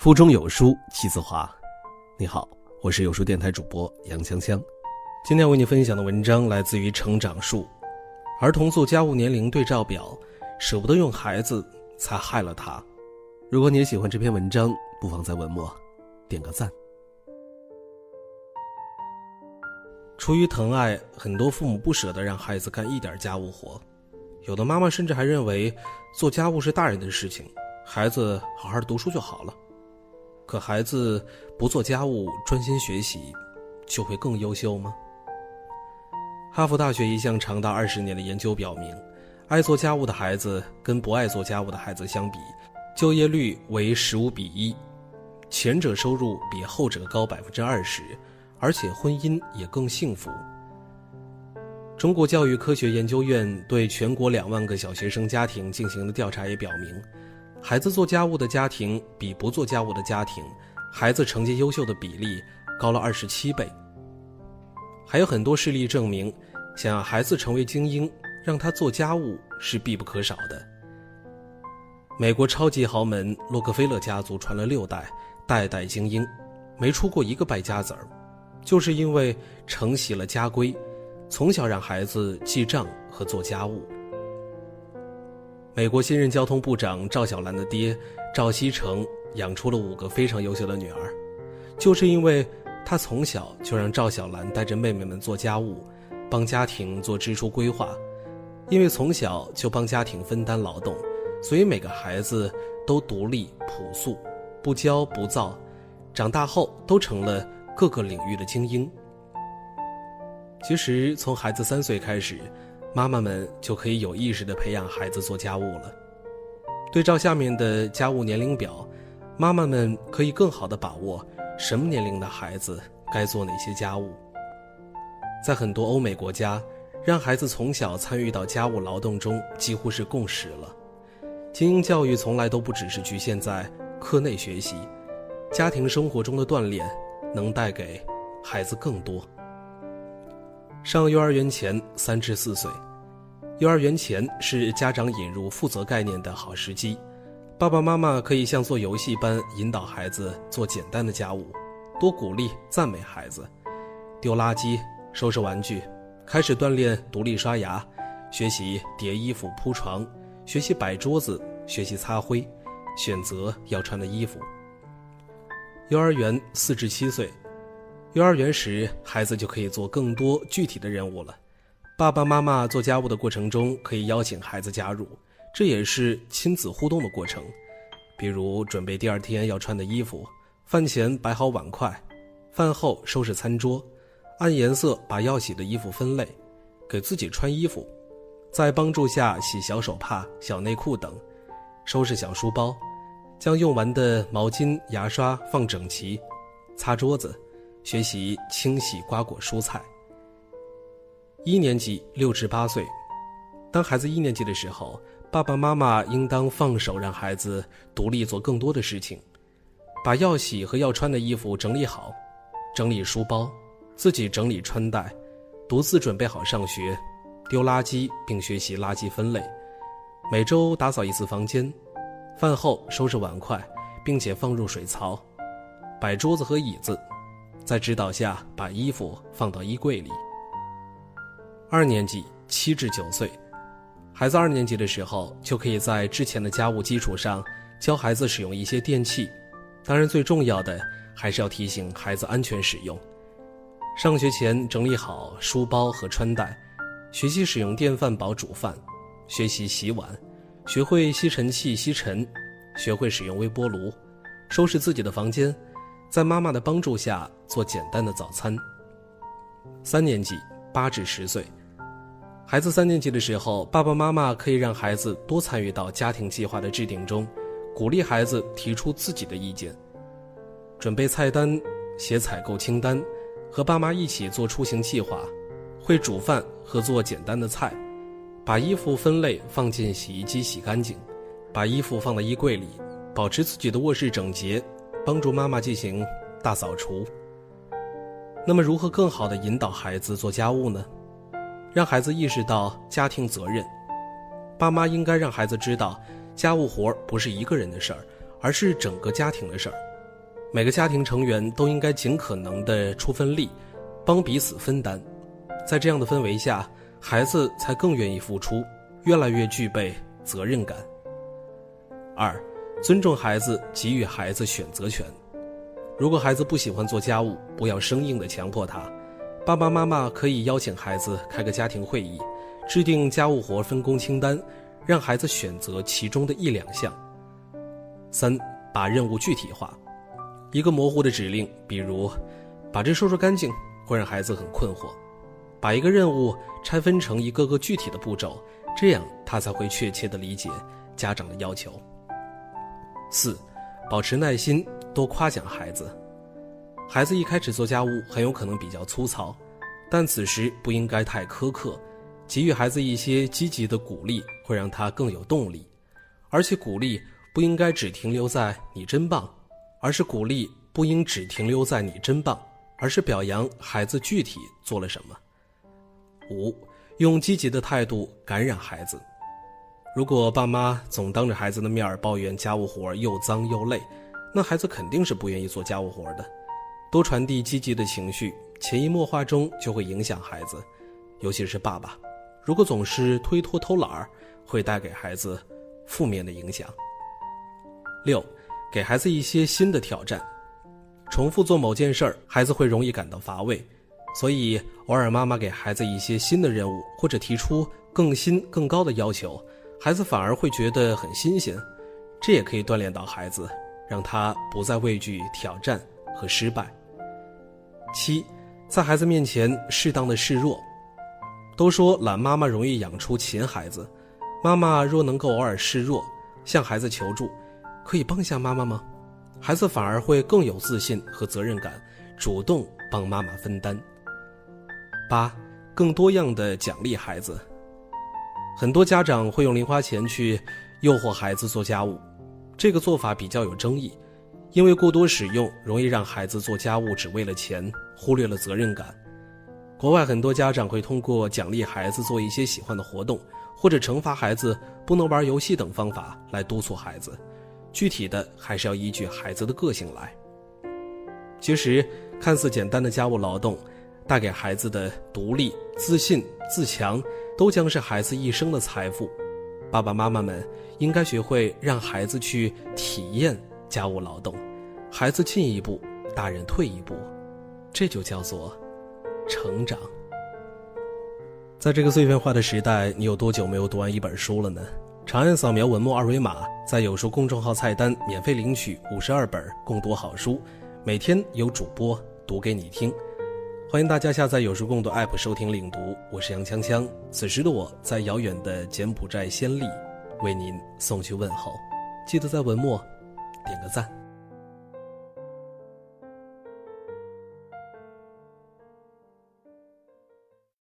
腹中有书气自华。你好，我是有书电台主播杨锵锵。今天为你分享的文章来自于成长树。儿童做家务年龄对照表，舍不得用孩子，才害了他。如果你也喜欢这篇文章，不妨在文末点个赞。出于疼爱，很多父母不舍得让孩子干一点家务活，有的妈妈甚至还认为做家务是大人的事情，孩子好好读书就好了。可孩子不做家务，专心学习，就会更优秀吗？哈佛大学一项长达二十年的研究表明，爱做家务的孩子跟不爱做家务的孩子相比，就业率为十五比一，前者收入比后者高百分之二十，而且婚姻也更幸福。中国教育科学研究院对全国两万个小学生家庭进行的调查也表明。孩子做家务的家庭比不做家务的家庭，孩子成绩优秀的比例高了二十七倍。还有很多事例证明，想让孩子成为精英，让他做家务是必不可少的。美国超级豪门洛克菲勒家族传了六代，代代精英，没出过一个败家子儿，就是因为承袭了家规，从小让孩子记账和做家务。美国新任交通部长赵小兰的爹赵锡成养出了五个非常优秀的女儿，就是因为他从小就让赵小兰带着妹妹们做家务，帮家庭做支出规划。因为从小就帮家庭分担劳动，所以每个孩子都独立朴素，不骄不躁，长大后都成了各个领域的精英。其实从孩子三岁开始。妈妈们就可以有意识地培养孩子做家务了。对照下面的家务年龄表，妈妈们可以更好地把握什么年龄的孩子该做哪些家务。在很多欧美国家，让孩子从小参与到家务劳动中几乎是共识了。精英教育从来都不只是局限在课内学习，家庭生活中的锻炼能带给孩子更多。上幼儿园前三至四岁，幼儿园前是家长引入负责概念的好时机。爸爸妈妈可以像做游戏般引导孩子做简单的家务，多鼓励赞美孩子，丢垃圾、收拾玩具，开始锻炼独立刷牙，学习叠衣服、铺床，学习摆桌子，学习擦灰，选择要穿的衣服。幼儿园四至七岁。幼儿园时，孩子就可以做更多具体的任务了。爸爸妈妈做家务的过程中，可以邀请孩子加入，这也是亲子互动的过程。比如准备第二天要穿的衣服，饭前摆好碗筷，饭后收拾餐桌，按颜色把要洗的衣服分类，给自己穿衣服，在帮助下洗小手帕、小内裤等，收拾小书包，将用完的毛巾、牙刷放整齐，擦桌子。学习清洗瓜果蔬菜。一年级六至八岁，当孩子一年级的时候，爸爸妈妈应当放手让孩子独立做更多的事情，把要洗和要穿的衣服整理好，整理书包，自己整理穿戴，独自准备好上学，丢垃圾并学习垃圾分类，每周打扫一次房间，饭后收拾碗筷，并且放入水槽，摆桌子和椅子。在指导下，把衣服放到衣柜里。二年级七至九岁，孩子二年级的时候，就可以在之前的家务基础上，教孩子使用一些电器。当然，最重要的还是要提醒孩子安全使用。上学前整理好书包和穿戴，学习使用电饭煲煮饭，学习洗碗，学会吸尘器吸尘，学会使用微波炉，收拾自己的房间。在妈妈的帮助下做简单的早餐。三年级八至十岁，孩子三年级的时候，爸爸妈妈可以让孩子多参与到家庭计划的制定中，鼓励孩子提出自己的意见，准备菜单、写采购清单，和爸妈一起做出行计划，会煮饭和做简单的菜，把衣服分类放进洗衣机洗干净，把衣服放到衣柜里，保持自己的卧室整洁。帮助妈妈进行大扫除。那么，如何更好的引导孩子做家务呢？让孩子意识到家庭责任。爸妈应该让孩子知道，家务活不是一个人的事儿，而是整个家庭的事儿。每个家庭成员都应该尽可能的出份力，帮彼此分担。在这样的氛围下，孩子才更愿意付出，越来越具备责任感。二，尊重孩子，给予孩子选择权。如果孩子不喜欢做家务，不要生硬的强迫他。爸爸妈妈可以邀请孩子开个家庭会议，制定家务活分工清单，让孩子选择其中的一两项。三，把任务具体化。一个模糊的指令，比如把这收拾干净，会让孩子很困惑。把一个任务拆分成一个个具体的步骤，这样他才会确切地理解家长的要求。四，保持耐心，多夸奖孩子。孩子一开始做家务很有可能比较粗糙，但此时不应该太苛刻，给予孩子一些积极的鼓励，会让他更有动力。而且鼓励不应该只停留在“你真棒”，而是鼓励不应只停留在“你真棒”，而是表扬孩子具体做了什么。五，用积极的态度感染孩子。如果爸妈总当着孩子的面抱怨家务活又脏又累，那孩子肯定是不愿意做家务活的。多传递积极的情绪，潜移默化中就会影响孩子，尤其是爸爸。如果总是推脱偷懒儿，会带给孩子负面的影响。六，给孩子一些新的挑战。重复做某件事儿，孩子会容易感到乏味。所以，偶尔妈妈给孩子一些新的任务，或者提出更新、更高的要求，孩子反而会觉得很新鲜。这也可以锻炼到孩子，让他不再畏惧挑战和失败。七，在孩子面前适当的示弱。都说懒妈妈容易养出勤孩子，妈妈若能够偶尔示弱，向孩子求助，可以帮下妈妈吗？孩子反而会更有自信和责任感，主动帮妈妈分担。八，更多样的奖励孩子。很多家长会用零花钱去诱惑孩子做家务，这个做法比较有争议，因为过多使用容易让孩子做家务只为了钱，忽略了责任感。国外很多家长会通过奖励孩子做一些喜欢的活动，或者惩罚孩子不能玩游戏等方法来督促孩子，具体的还是要依据孩子的个性来。其实，看似简单的家务劳动。带给孩子的独立、自信、自强，都将是孩子一生的财富。爸爸妈妈们应该学会让孩子去体验家务劳动，孩子进一步，大人退一步，这就叫做成长。在这个碎片化的时代，你有多久没有读完一本书了呢？长按扫描文末二维码，在有书公众号菜单免费领取五十二本共读好书，每天有主播读给你听。欢迎大家下载有书共读 App 收听领读，我是杨锵锵。此时的我在遥远的柬埔寨暹粒，为您送去问候。记得在文末点个赞。